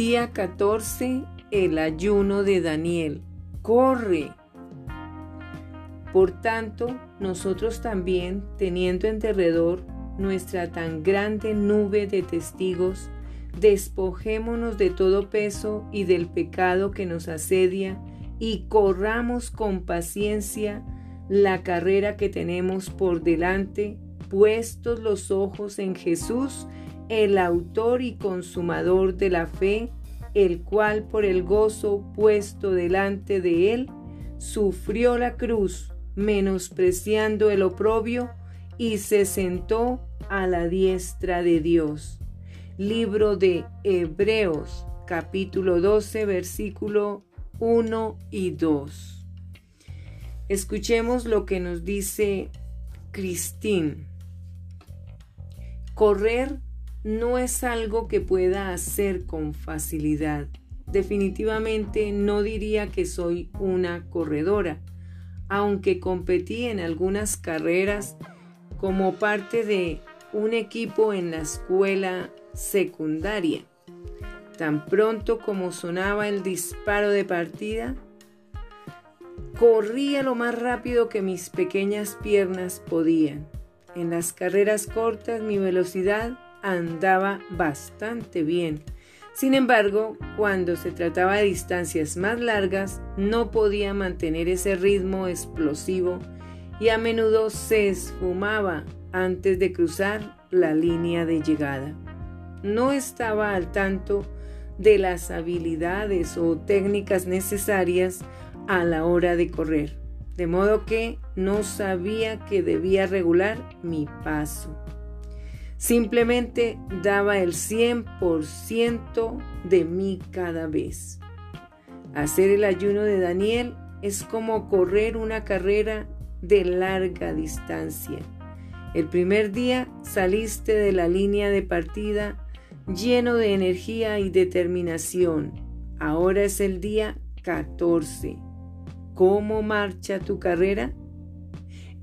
Día 14. El ayuno de Daniel. Corre. Por tanto, nosotros también, teniendo en derredor nuestra tan grande nube de testigos, despojémonos de todo peso y del pecado que nos asedia y corramos con paciencia la carrera que tenemos por delante, puestos los ojos en Jesús, el autor y consumador de la fe, el cual por el gozo puesto delante de él, sufrió la cruz, menospreciando el oprobio, y se sentó a la diestra de Dios. Libro de Hebreos, capítulo 12, versículo 1 y 2. Escuchemos lo que nos dice Cristín. Correr no es algo que pueda hacer con facilidad. Definitivamente no diría que soy una corredora, aunque competí en algunas carreras como parte de un equipo en la escuela secundaria. Tan pronto como sonaba el disparo de partida, corría lo más rápido que mis pequeñas piernas podían. En las carreras cortas mi velocidad andaba bastante bien. Sin embargo, cuando se trataba de distancias más largas, no podía mantener ese ritmo explosivo y a menudo se esfumaba antes de cruzar la línea de llegada. No estaba al tanto de las habilidades o técnicas necesarias a la hora de correr, de modo que no sabía que debía regular mi paso. Simplemente daba el 100% de mí cada vez. Hacer el ayuno de Daniel es como correr una carrera de larga distancia. El primer día saliste de la línea de partida lleno de energía y determinación. Ahora es el día 14. ¿Cómo marcha tu carrera?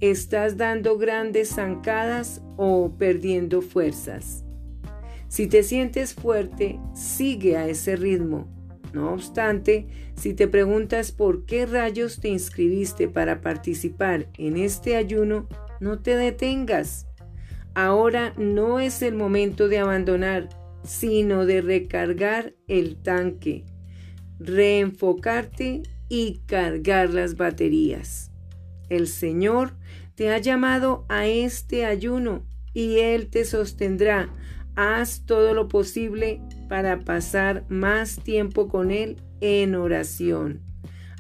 ¿Estás dando grandes zancadas o perdiendo fuerzas? Si te sientes fuerte, sigue a ese ritmo. No obstante, si te preguntas por qué rayos te inscribiste para participar en este ayuno, no te detengas. Ahora no es el momento de abandonar, sino de recargar el tanque, reenfocarte y cargar las baterías. El Señor te ha llamado a este ayuno y Él te sostendrá. Haz todo lo posible para pasar más tiempo con Él en oración.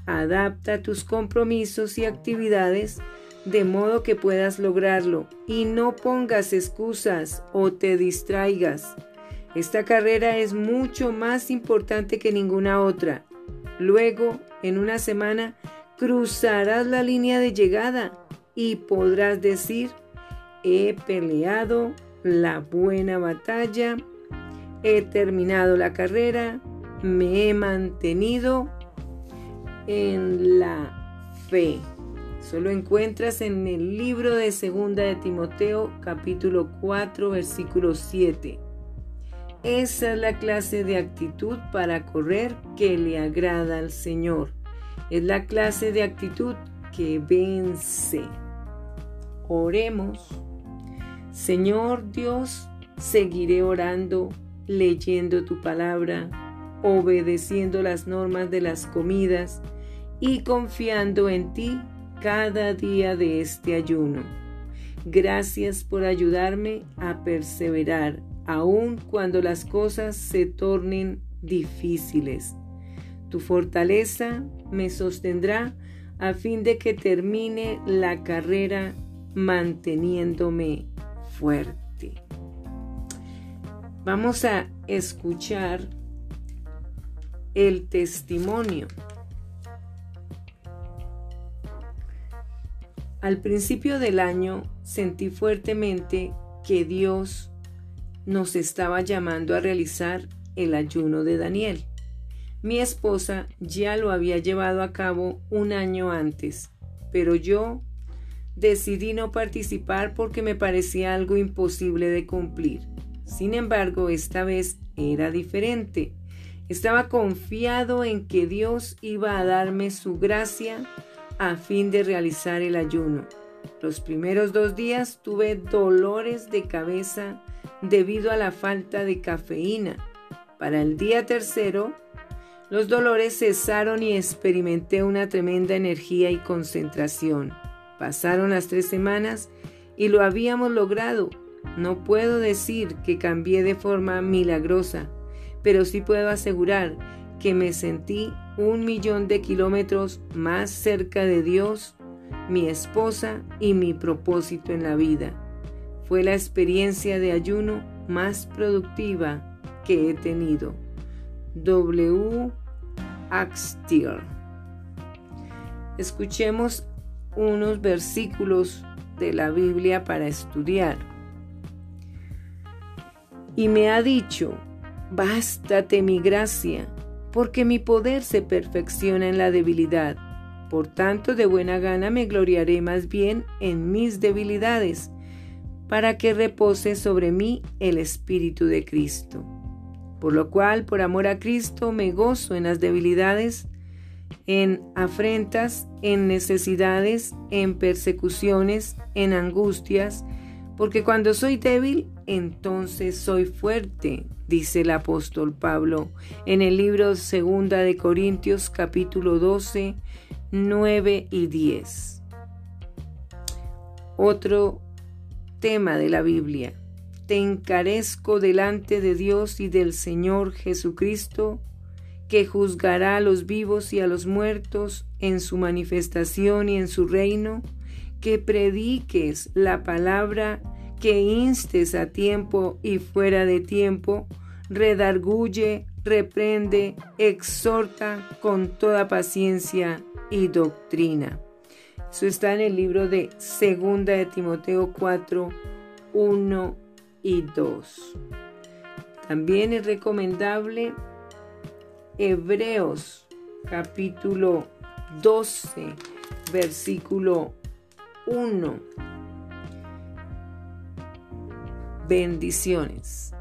Adapta tus compromisos y actividades de modo que puedas lograrlo y no pongas excusas o te distraigas. Esta carrera es mucho más importante que ninguna otra. Luego, en una semana, cruzarás la línea de llegada y podrás decir, he peleado la buena batalla, he terminado la carrera, me he mantenido en la fe. Solo encuentras en el libro de Segunda de Timoteo capítulo 4 versículo 7. Esa es la clase de actitud para correr que le agrada al Señor. Es la clase de actitud que vence. Oremos. Señor Dios, seguiré orando, leyendo tu palabra, obedeciendo las normas de las comidas y confiando en ti cada día de este ayuno. Gracias por ayudarme a perseverar, aun cuando las cosas se tornen difíciles. Tu fortaleza me sostendrá a fin de que termine la carrera manteniéndome fuerte. Vamos a escuchar el testimonio. Al principio del año sentí fuertemente que Dios nos estaba llamando a realizar el ayuno de Daniel. Mi esposa ya lo había llevado a cabo un año antes, pero yo decidí no participar porque me parecía algo imposible de cumplir. Sin embargo, esta vez era diferente Estaba confiado en que Dios iba a darme su gracia a fin de realizar el ayuno. Los primeros dos días tuve dolores de cabeza debido a la falta de cafeína. Para el día tercero, los dolores cesaron y experimenté una tremenda energía y concentración. Pasaron las tres semanas y lo habíamos logrado. No puedo decir que cambié de forma milagrosa, pero sí puedo asegurar que me sentí un millón de kilómetros más cerca de Dios, mi esposa y mi propósito en la vida. Fue la experiencia de ayuno más productiva que he tenido. W. Axtier. Escuchemos unos versículos de la Biblia para estudiar. Y me ha dicho, bástate mi gracia, porque mi poder se perfecciona en la debilidad. Por tanto, de buena gana me gloriaré más bien en mis debilidades, para que repose sobre mí el Espíritu de Cristo. Por lo cual, por amor a Cristo, me gozo en las debilidades, en afrentas, en necesidades, en persecuciones, en angustias, porque cuando soy débil, entonces soy fuerte, dice el apóstol Pablo en el libro Segunda de Corintios capítulo 12, 9 y 10. Otro tema de la Biblia. Te encarezco delante de Dios y del Señor Jesucristo, que juzgará a los vivos y a los muertos en su manifestación y en su reino, que prediques la palabra, que instes a tiempo y fuera de tiempo, redarguye, reprende, exhorta con toda paciencia y doctrina. Eso está en el libro de Segunda de Timoteo 4, 1 y 2. También es recomendable Hebreos capítulo 12, versículo 1. Bendiciones.